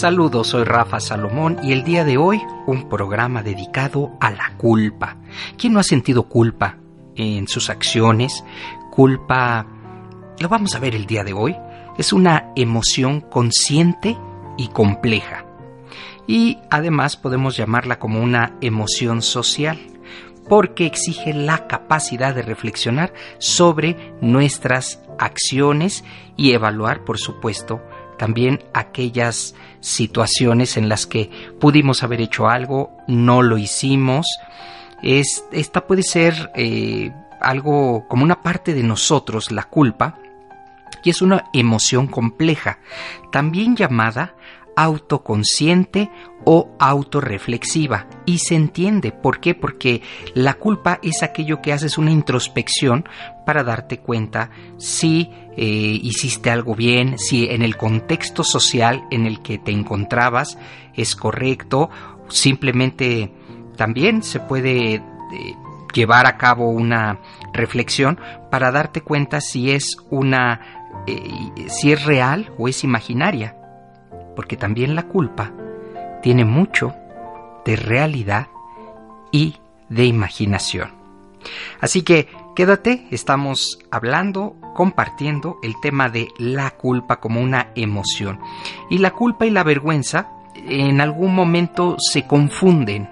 Saludos, soy Rafa Salomón y el día de hoy un programa dedicado a la culpa. ¿Quién no ha sentido culpa en sus acciones? Culpa, lo vamos a ver el día de hoy, es una emoción consciente y compleja. Y además podemos llamarla como una emoción social, porque exige la capacidad de reflexionar sobre nuestras acciones y evaluar, por supuesto, también aquellas situaciones en las que pudimos haber hecho algo, no lo hicimos. Es, esta puede ser eh, algo como una parte de nosotros, la culpa, y es una emoción compleja, también llamada autoconsciente o autorreflexiva. Y se entiende. ¿Por qué? Porque la culpa es aquello que haces una introspección para darte cuenta si eh, hiciste algo bien, si en el contexto social en el que te encontrabas es correcto. Simplemente también se puede eh, llevar a cabo una reflexión para darte cuenta si es una eh, si es real o es imaginaria porque también la culpa tiene mucho de realidad y de imaginación. Así que quédate, estamos hablando, compartiendo el tema de la culpa como una emoción. Y la culpa y la vergüenza en algún momento se confunden.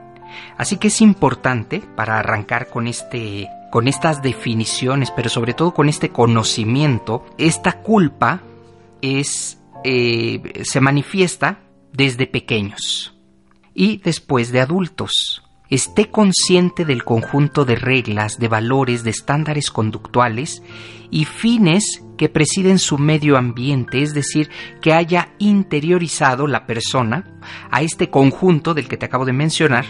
Así que es importante para arrancar con este con estas definiciones, pero sobre todo con este conocimiento, esta culpa es eh, se manifiesta desde pequeños y después de adultos. Esté consciente del conjunto de reglas, de valores, de estándares conductuales y fines que presiden su medio ambiente, es decir, que haya interiorizado la persona a este conjunto del que te acabo de mencionar,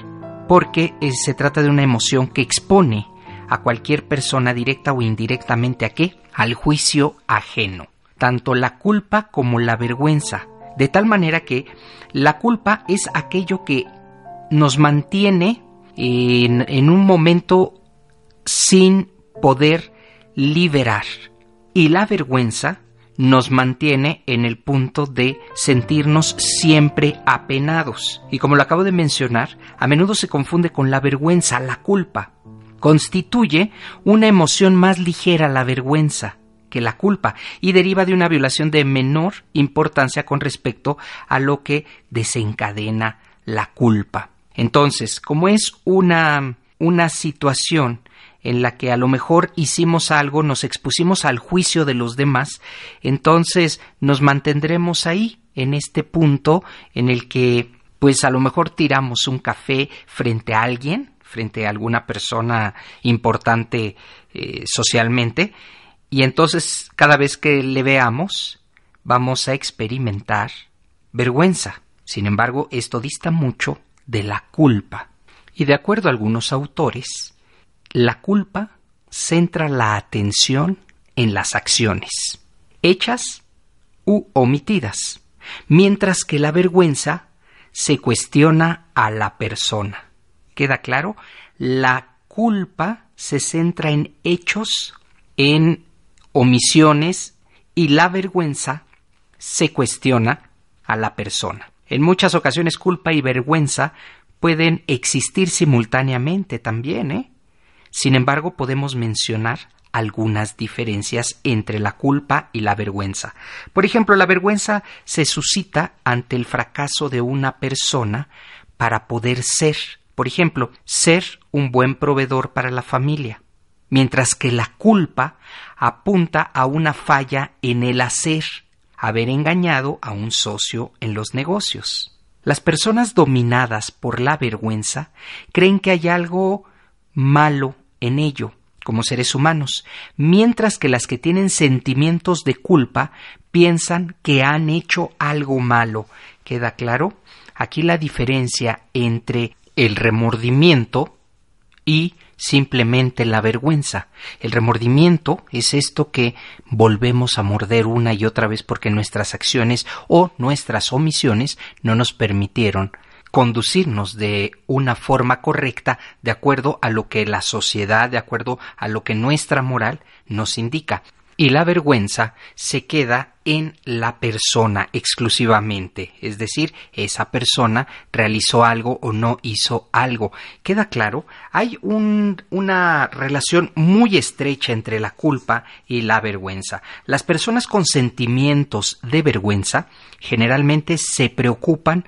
porque eh, se trata de una emoción que expone a cualquier persona directa o indirectamente a qué? Al juicio ajeno tanto la culpa como la vergüenza, de tal manera que la culpa es aquello que nos mantiene en, en un momento sin poder liberar y la vergüenza nos mantiene en el punto de sentirnos siempre apenados. Y como lo acabo de mencionar, a menudo se confunde con la vergüenza, la culpa. Constituye una emoción más ligera la vergüenza, que la culpa y deriva de una violación de menor importancia con respecto a lo que desencadena la culpa. Entonces, como es una, una situación en la que a lo mejor hicimos algo, nos expusimos al juicio de los demás, entonces nos mantendremos ahí, en este punto en el que pues a lo mejor tiramos un café frente a alguien, frente a alguna persona importante eh, socialmente, y entonces cada vez que le veamos vamos a experimentar vergüenza. Sin embargo, esto dista mucho de la culpa. Y de acuerdo a algunos autores, la culpa centra la atención en las acciones, hechas u omitidas, mientras que la vergüenza se cuestiona a la persona. ¿Queda claro? La culpa se centra en hechos, en omisiones y la vergüenza se cuestiona a la persona. En muchas ocasiones culpa y vergüenza pueden existir simultáneamente también, ¿eh? Sin embargo, podemos mencionar algunas diferencias entre la culpa y la vergüenza. Por ejemplo, la vergüenza se suscita ante el fracaso de una persona para poder ser, por ejemplo, ser un buen proveedor para la familia, mientras que la culpa apunta a una falla en el hacer, haber engañado a un socio en los negocios. Las personas dominadas por la vergüenza creen que hay algo malo en ello, como seres humanos, mientras que las que tienen sentimientos de culpa piensan que han hecho algo malo. ¿Queda claro? Aquí la diferencia entre el remordimiento y simplemente la vergüenza. El remordimiento es esto que volvemos a morder una y otra vez porque nuestras acciones o nuestras omisiones no nos permitieron conducirnos de una forma correcta de acuerdo a lo que la sociedad, de acuerdo a lo que nuestra moral nos indica y la vergüenza se queda en la persona exclusivamente, es decir, esa persona realizó algo o no hizo algo. ¿Queda claro? Hay una relación muy estrecha entre la culpa y la vergüenza. Las personas con sentimientos de vergüenza generalmente se preocupan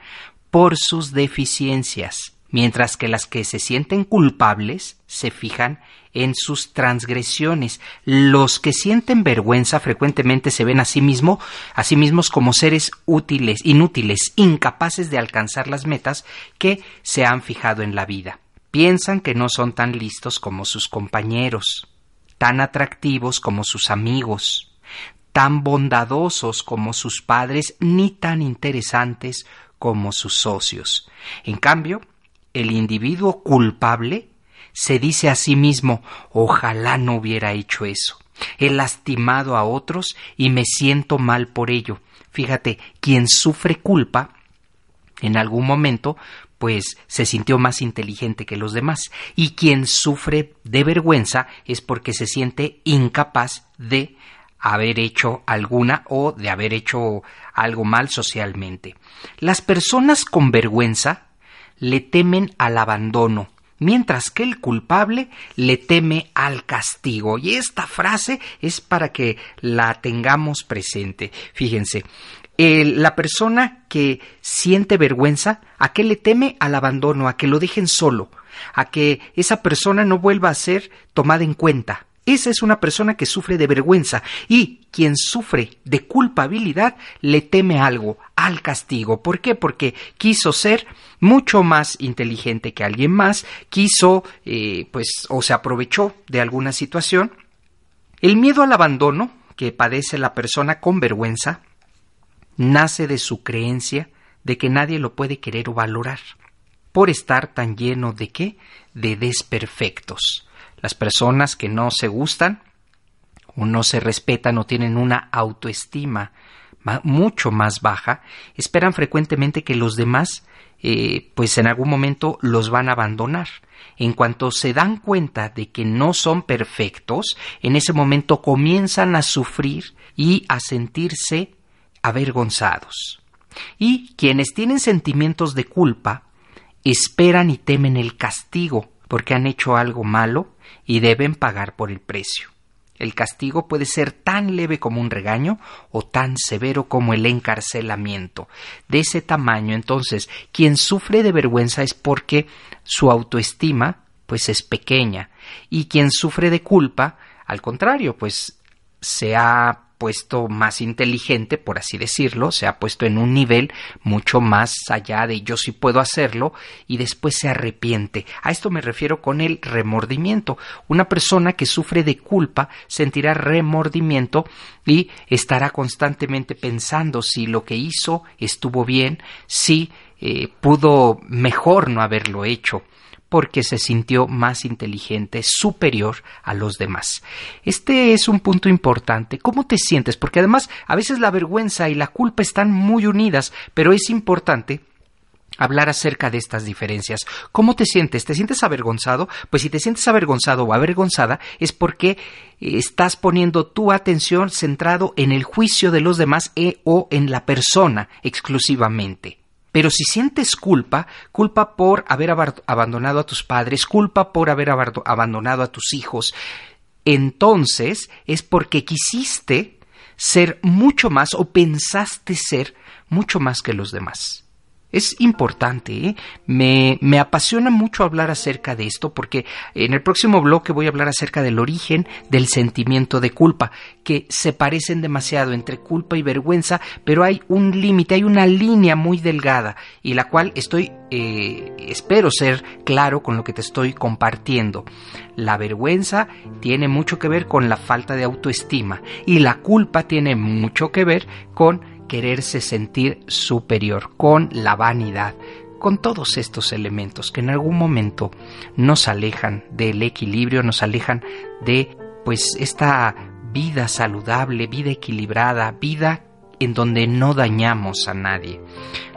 por sus deficiencias, mientras que las que se sienten culpables se fijan en sus transgresiones. Los que sienten vergüenza frecuentemente se ven a sí, a sí mismos como seres útiles, inútiles, incapaces de alcanzar las metas que se han fijado en la vida. Piensan que no son tan listos como sus compañeros, tan atractivos como sus amigos, tan bondadosos como sus padres, ni tan interesantes como sus socios. En cambio, el individuo culpable se dice a sí mismo ojalá no hubiera hecho eso. He lastimado a otros y me siento mal por ello. Fíjate, quien sufre culpa en algún momento pues se sintió más inteligente que los demás y quien sufre de vergüenza es porque se siente incapaz de haber hecho alguna o de haber hecho algo mal socialmente. Las personas con vergüenza le temen al abandono, mientras que el culpable le teme al castigo. Y esta frase es para que la tengamos presente. Fíjense, la persona que siente vergüenza, ¿a qué le teme? Al abandono, a que lo dejen solo, a que esa persona no vuelva a ser tomada en cuenta. Esa es una persona que sufre de vergüenza y quien sufre de culpabilidad le teme algo, al castigo. ¿Por qué? Porque quiso ser mucho más inteligente que alguien más, quiso, eh, pues, o se aprovechó de alguna situación. El miedo al abandono que padece la persona con vergüenza nace de su creencia de que nadie lo puede querer o valorar, por estar tan lleno de qué? De desperfectos. Las personas que no se gustan o no se respetan o tienen una autoestima mucho más baja, esperan frecuentemente que los demás eh, pues en algún momento los van a abandonar. En cuanto se dan cuenta de que no son perfectos, en ese momento comienzan a sufrir y a sentirse avergonzados. Y quienes tienen sentimientos de culpa esperan y temen el castigo porque han hecho algo malo y deben pagar por el precio. El castigo puede ser tan leve como un regaño o tan severo como el encarcelamiento. De ese tamaño, entonces, quien sufre de vergüenza es porque su autoestima pues es pequeña y quien sufre de culpa, al contrario, pues se ha puesto más inteligente, por así decirlo, se ha puesto en un nivel mucho más allá de yo sí puedo hacerlo y después se arrepiente. A esto me refiero con el remordimiento. Una persona que sufre de culpa sentirá remordimiento y estará constantemente pensando si lo que hizo estuvo bien, si eh, pudo mejor no haberlo hecho porque se sintió más inteligente, superior a los demás. Este es un punto importante. ¿Cómo te sientes? Porque además a veces la vergüenza y la culpa están muy unidas, pero es importante hablar acerca de estas diferencias. ¿Cómo te sientes? ¿Te sientes avergonzado? Pues si te sientes avergonzado o avergonzada es porque estás poniendo tu atención centrado en el juicio de los demás e o en la persona exclusivamente. Pero si sientes culpa, culpa por haber abandonado a tus padres, culpa por haber abandonado a tus hijos, entonces es porque quisiste ser mucho más o pensaste ser mucho más que los demás. Es importante, ¿eh? me, me, apasiona mucho hablar acerca de esto porque en el próximo bloque voy a hablar acerca del origen del sentimiento de culpa, que se parecen demasiado entre culpa y vergüenza, pero hay un límite, hay una línea muy delgada y la cual estoy, eh, espero ser claro con lo que te estoy compartiendo. La vergüenza tiene mucho que ver con la falta de autoestima y la culpa tiene mucho que ver con quererse sentir superior, con la vanidad, con todos estos elementos que en algún momento nos alejan del equilibrio, nos alejan de pues esta vida saludable, vida equilibrada, vida en donde no dañamos a nadie.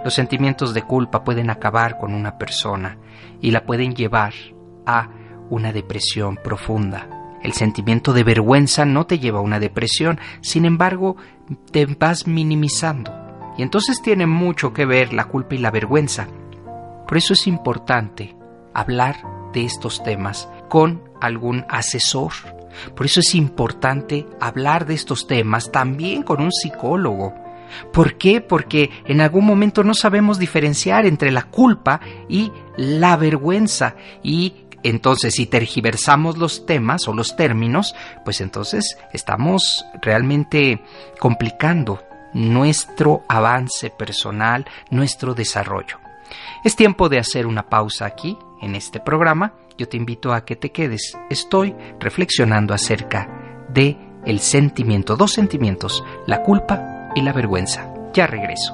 Los sentimientos de culpa pueden acabar con una persona y la pueden llevar a una depresión profunda. El sentimiento de vergüenza no te lleva a una depresión, sin embargo, te vas minimizando. Y entonces tiene mucho que ver la culpa y la vergüenza. Por eso es importante hablar de estos temas con algún asesor. Por eso es importante hablar de estos temas también con un psicólogo. ¿Por qué? Porque en algún momento no sabemos diferenciar entre la culpa y la vergüenza y entonces, si tergiversamos los temas o los términos, pues entonces estamos realmente complicando nuestro avance personal, nuestro desarrollo. Es tiempo de hacer una pausa aquí, en este programa. Yo te invito a que te quedes. Estoy reflexionando acerca de el sentimiento, dos sentimientos, la culpa y la vergüenza. Ya regreso.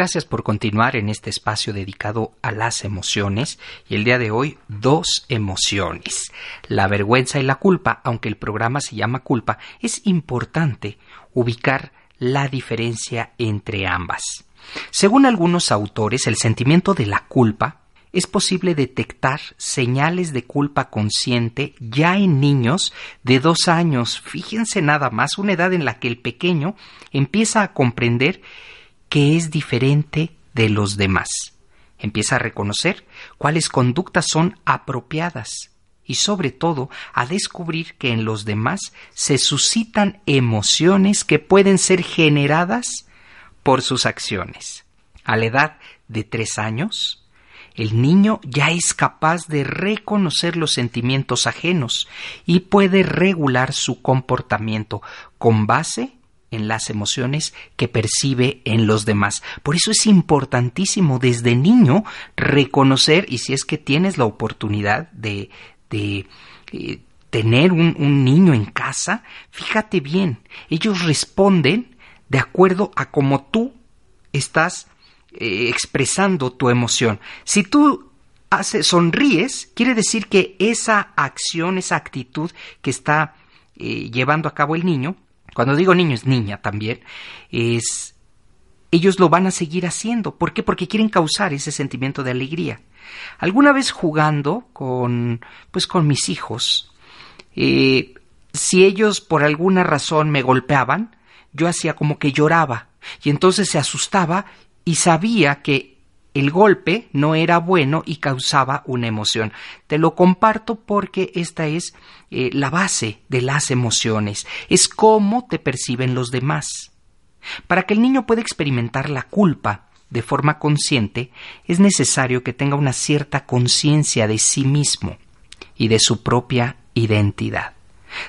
Gracias por continuar en este espacio dedicado a las emociones y el día de hoy dos emociones, la vergüenza y la culpa, aunque el programa se llama culpa, es importante ubicar la diferencia entre ambas. Según algunos autores, el sentimiento de la culpa es posible detectar señales de culpa consciente ya en niños de dos años. Fíjense nada más, una edad en la que el pequeño empieza a comprender que es diferente de los demás. Empieza a reconocer cuáles conductas son apropiadas y sobre todo a descubrir que en los demás se suscitan emociones que pueden ser generadas por sus acciones. A la edad de tres años, el niño ya es capaz de reconocer los sentimientos ajenos y puede regular su comportamiento con base en las emociones que percibe en los demás. Por eso es importantísimo desde niño reconocer, y si es que tienes la oportunidad de, de eh, tener un, un, niño en casa, fíjate bien, ellos responden de acuerdo a cómo tú estás eh, expresando tu emoción. Si tú hace, sonríes, quiere decir que esa acción, esa actitud que está eh, llevando a cabo el niño, cuando digo niño es niña también, es ellos lo van a seguir haciendo. ¿Por qué? Porque quieren causar ese sentimiento de alegría. Alguna vez jugando con, pues con mis hijos, eh, si ellos por alguna razón me golpeaban, yo hacía como que lloraba y entonces se asustaba y sabía que el golpe no era bueno y causaba una emoción. Te lo comparto porque esta es eh, la base de las emociones, es cómo te perciben los demás. Para que el niño pueda experimentar la culpa de forma consciente, es necesario que tenga una cierta conciencia de sí mismo y de su propia identidad.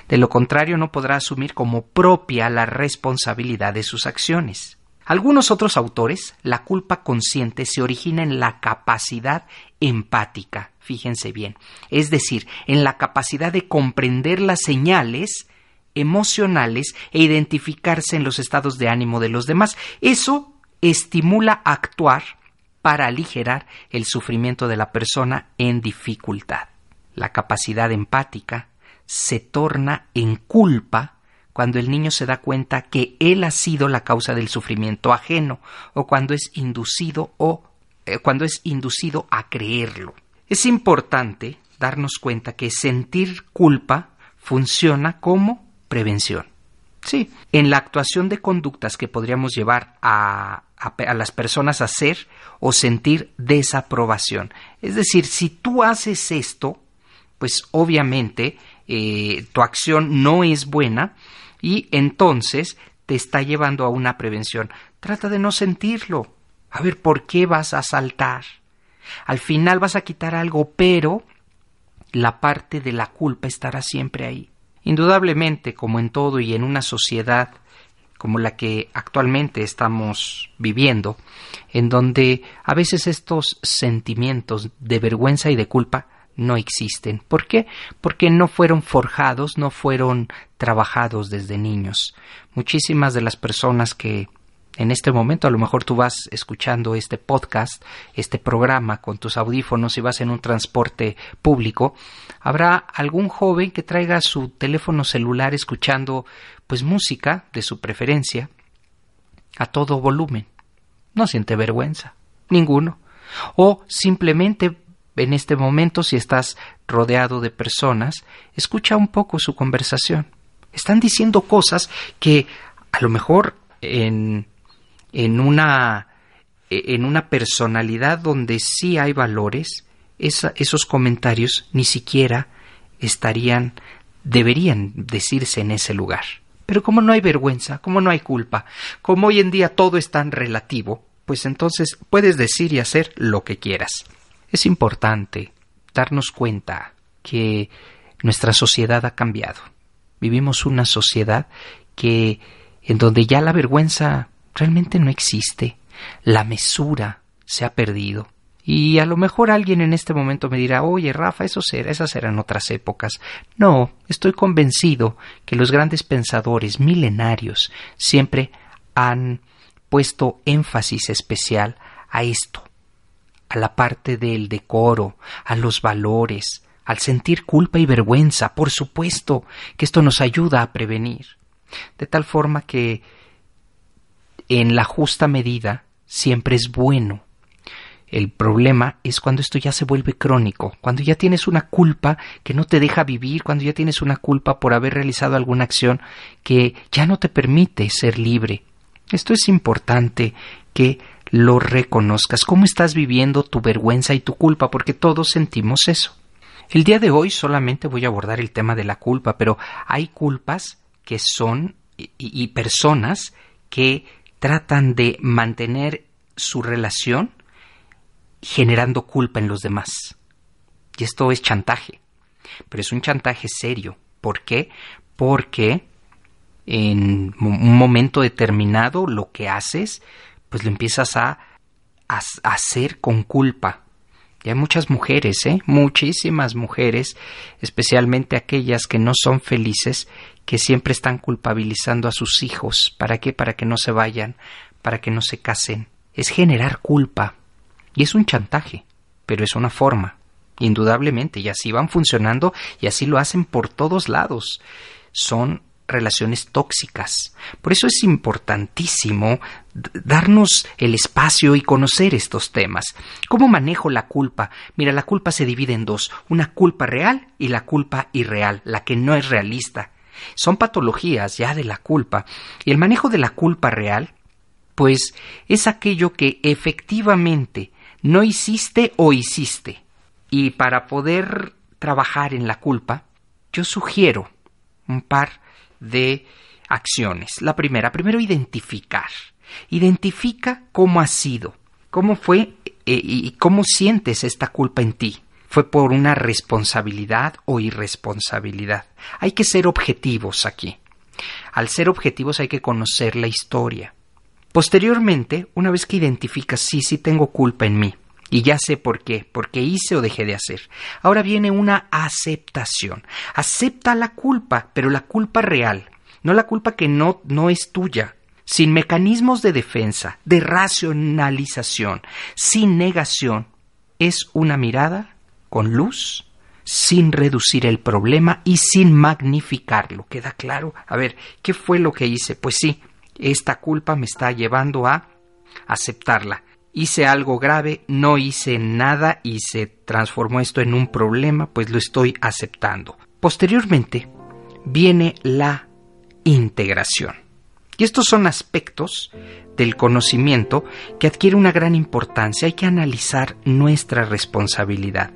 De lo contrario, no podrá asumir como propia la responsabilidad de sus acciones. Algunos otros autores, la culpa consciente se origina en la capacidad empática, fíjense bien, es decir, en la capacidad de comprender las señales emocionales e identificarse en los estados de ánimo de los demás. Eso estimula actuar para aligerar el sufrimiento de la persona en dificultad. La capacidad empática se torna en culpa cuando el niño se da cuenta que él ha sido la causa del sufrimiento ajeno o cuando es inducido o eh, cuando es inducido a creerlo. Es importante darnos cuenta que sentir culpa funciona como prevención. Sí, en la actuación de conductas que podríamos llevar a, a, las personas a hacer o sentir desaprobación. Es decir, si tú haces esto, pues obviamente eh, tu acción no es buena y entonces te está llevando a una prevención. Trata de no sentirlo. A ver, ¿por qué vas a saltar? Al final vas a quitar algo, pero la parte de la culpa estará siempre ahí. Indudablemente, como en todo y en una sociedad como la que actualmente estamos viviendo, en donde a veces estos sentimientos de vergüenza y de culpa no existen. ¿Por qué? Porque no fueron forjados, no fueron trabajados desde niños. Muchísimas de las personas que en este momento a lo mejor tú vas escuchando este podcast, este programa con tus audífonos y vas en un transporte público, habrá algún joven que traiga su teléfono celular escuchando pues música de su preferencia a todo volumen. No siente vergüenza, ninguno. O simplemente en este momento si estás rodeado de personas, escucha un poco su conversación. Están diciendo cosas que a lo mejor en en una, e, en una personalidad donde sí hay valores, esos comentarios ni siquiera estarían, deberían decirse en ese lugar. Pero como no hay vergüenza, como no hay culpa, como hoy en día todo es tan relativo, pues entonces puedes decir y hacer lo que quieras. Es importante darnos cuenta que nuestra sociedad ha cambiado. Vivimos una sociedad que en donde ya la vergüenza realmente no existe. La mesura se ha perdido. Y a lo mejor alguien en este momento me dirá, oye, Rafa, eso será, esas eran otras épocas. No, estoy convencido que los grandes pensadores milenarios siempre han puesto énfasis especial a esto, a la parte del decoro, a los valores, al sentir culpa y vergüenza, por supuesto que esto nos ayuda a prevenir. De tal forma que en la justa medida siempre es bueno. El problema es cuando esto ya se vuelve crónico, cuando ya tienes una culpa que no te deja vivir, cuando ya tienes una culpa por haber realizado alguna acción que ya no te permite ser libre. Esto es importante que lo reconozcas, cómo estás viviendo tu vergüenza y tu culpa, porque todos sentimos eso. El día de hoy solamente voy a abordar el tema de la culpa, pero hay culpas que son y, y personas que tratan de mantener su relación generando culpa en los demás. Y esto es chantaje. Pero es un chantaje serio. ¿Por qué? Porque en un momento determinado lo que haces, pues lo empiezas a, hacer con culpa. Y hay muchas mujeres, ¿eh? muchísimas mujeres, especialmente aquellas que no son felices, que siempre están culpabilizando a sus hijos. ¿Para qué? Para que no se vayan, para que no se casen. Es generar culpa. Y es un chantaje, pero es una forma. Indudablemente, y así van funcionando y así lo hacen por todos lados. Son relaciones tóxicas. Por eso es importantísimo darnos el espacio y conocer estos temas. ¿Cómo manejo la culpa? Mira, la culpa se divide en dos, una culpa real y la culpa irreal, la que no es realista. Son patologías ya de la culpa. Y el manejo de la culpa real, pues es aquello que efectivamente no hiciste o hiciste. Y para poder trabajar en la culpa, yo sugiero un par de acciones. La primera, primero identificar. Identifica cómo ha sido, cómo fue eh, y cómo sientes esta culpa en ti fue por una responsabilidad o irresponsabilidad. Hay que ser objetivos aquí. Al ser objetivos hay que conocer la historia. Posteriormente, una vez que identificas sí, sí tengo culpa en mí, y ya sé por qué, porque hice o dejé de hacer. Ahora viene una aceptación. Acepta la culpa, pero la culpa real, no la culpa que no, no es tuya, sin mecanismos de defensa, de racionalización, sin negación, es una mirada con luz, sin reducir el problema y sin magnificarlo. ¿Queda claro? A ver, ¿qué fue lo que hice? Pues sí, esta culpa me está llevando a aceptarla. Hice algo grave, no hice nada y se transformó esto en un problema, pues lo estoy aceptando. Posteriormente viene la integración. Y estos son aspectos del conocimiento que adquiere una gran importancia. Hay que analizar nuestra responsabilidad,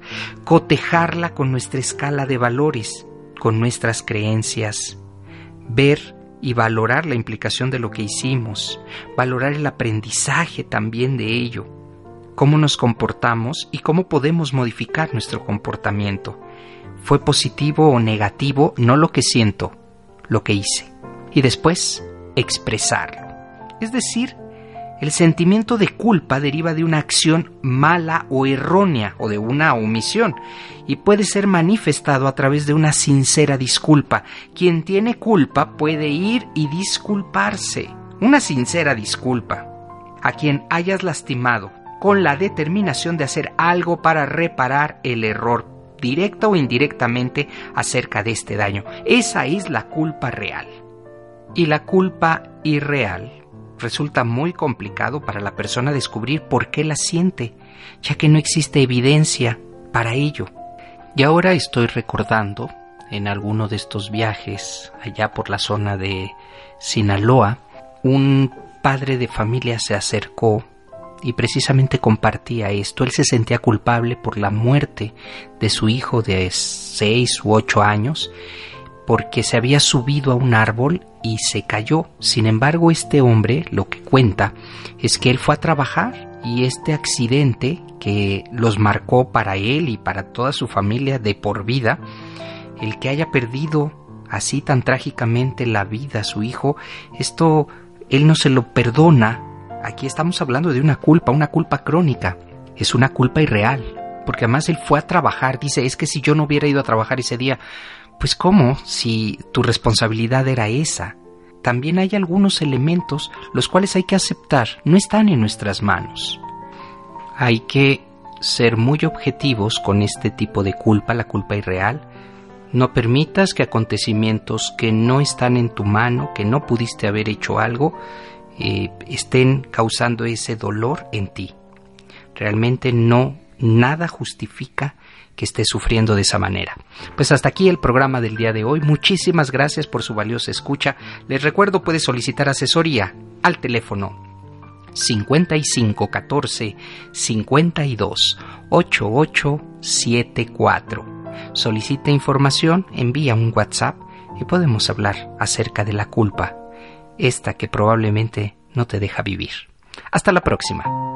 cotejarla con nuestra escala de valores, con nuestras creencias, ver y valorar la implicación de lo que hicimos, valorar el aprendizaje también de ello, cómo nos comportamos y cómo podemos modificar nuestro comportamiento. ¿Fue positivo o negativo? No lo que siento, lo que hice. Y después, expresarlo. Es decir, el sentimiento de culpa deriva de una acción mala o errónea o de una omisión y puede ser manifestado a través de una sincera disculpa. Quien tiene culpa puede ir y disculparse. Una sincera disculpa a quien hayas lastimado con la determinación de hacer algo para reparar el error directa o indirectamente acerca de este daño. Esa es la culpa real. Y la culpa irreal resulta muy complicado para la persona descubrir por qué la siente, ya que no existe evidencia para ello. Y ahora estoy recordando en alguno de estos viajes allá por la zona de Sinaloa, un padre de familia se acercó y precisamente compartía esto. Él se sentía culpable por la muerte de su hijo de seis u ocho años porque se había subido a un árbol y se cayó. Sin embargo, este hombre lo que cuenta es que él fue a trabajar y este accidente que los marcó para él y para toda su familia de por vida, el que haya perdido así tan trágicamente la vida a su hijo, esto él no se lo perdona. Aquí estamos hablando de una culpa, una culpa crónica, es una culpa irreal, porque además él fue a trabajar, dice, es que si yo no hubiera ido a trabajar ese día, pues ¿cómo si tu responsabilidad era esa? También hay algunos elementos los cuales hay que aceptar, no están en nuestras manos. Hay que ser muy objetivos con este tipo de culpa, la culpa irreal. No permitas que acontecimientos que no están en tu mano, que no pudiste haber hecho algo, eh, estén causando ese dolor en ti. Realmente no, nada justifica que esté sufriendo de esa manera. Pues hasta aquí el programa del día de hoy. Muchísimas gracias por su valiosa escucha. Les recuerdo puede solicitar asesoría al teléfono 5514 52 8874. Solicite información, envía un WhatsApp y podemos hablar acerca de la culpa, esta que probablemente no te deja vivir. Hasta la próxima.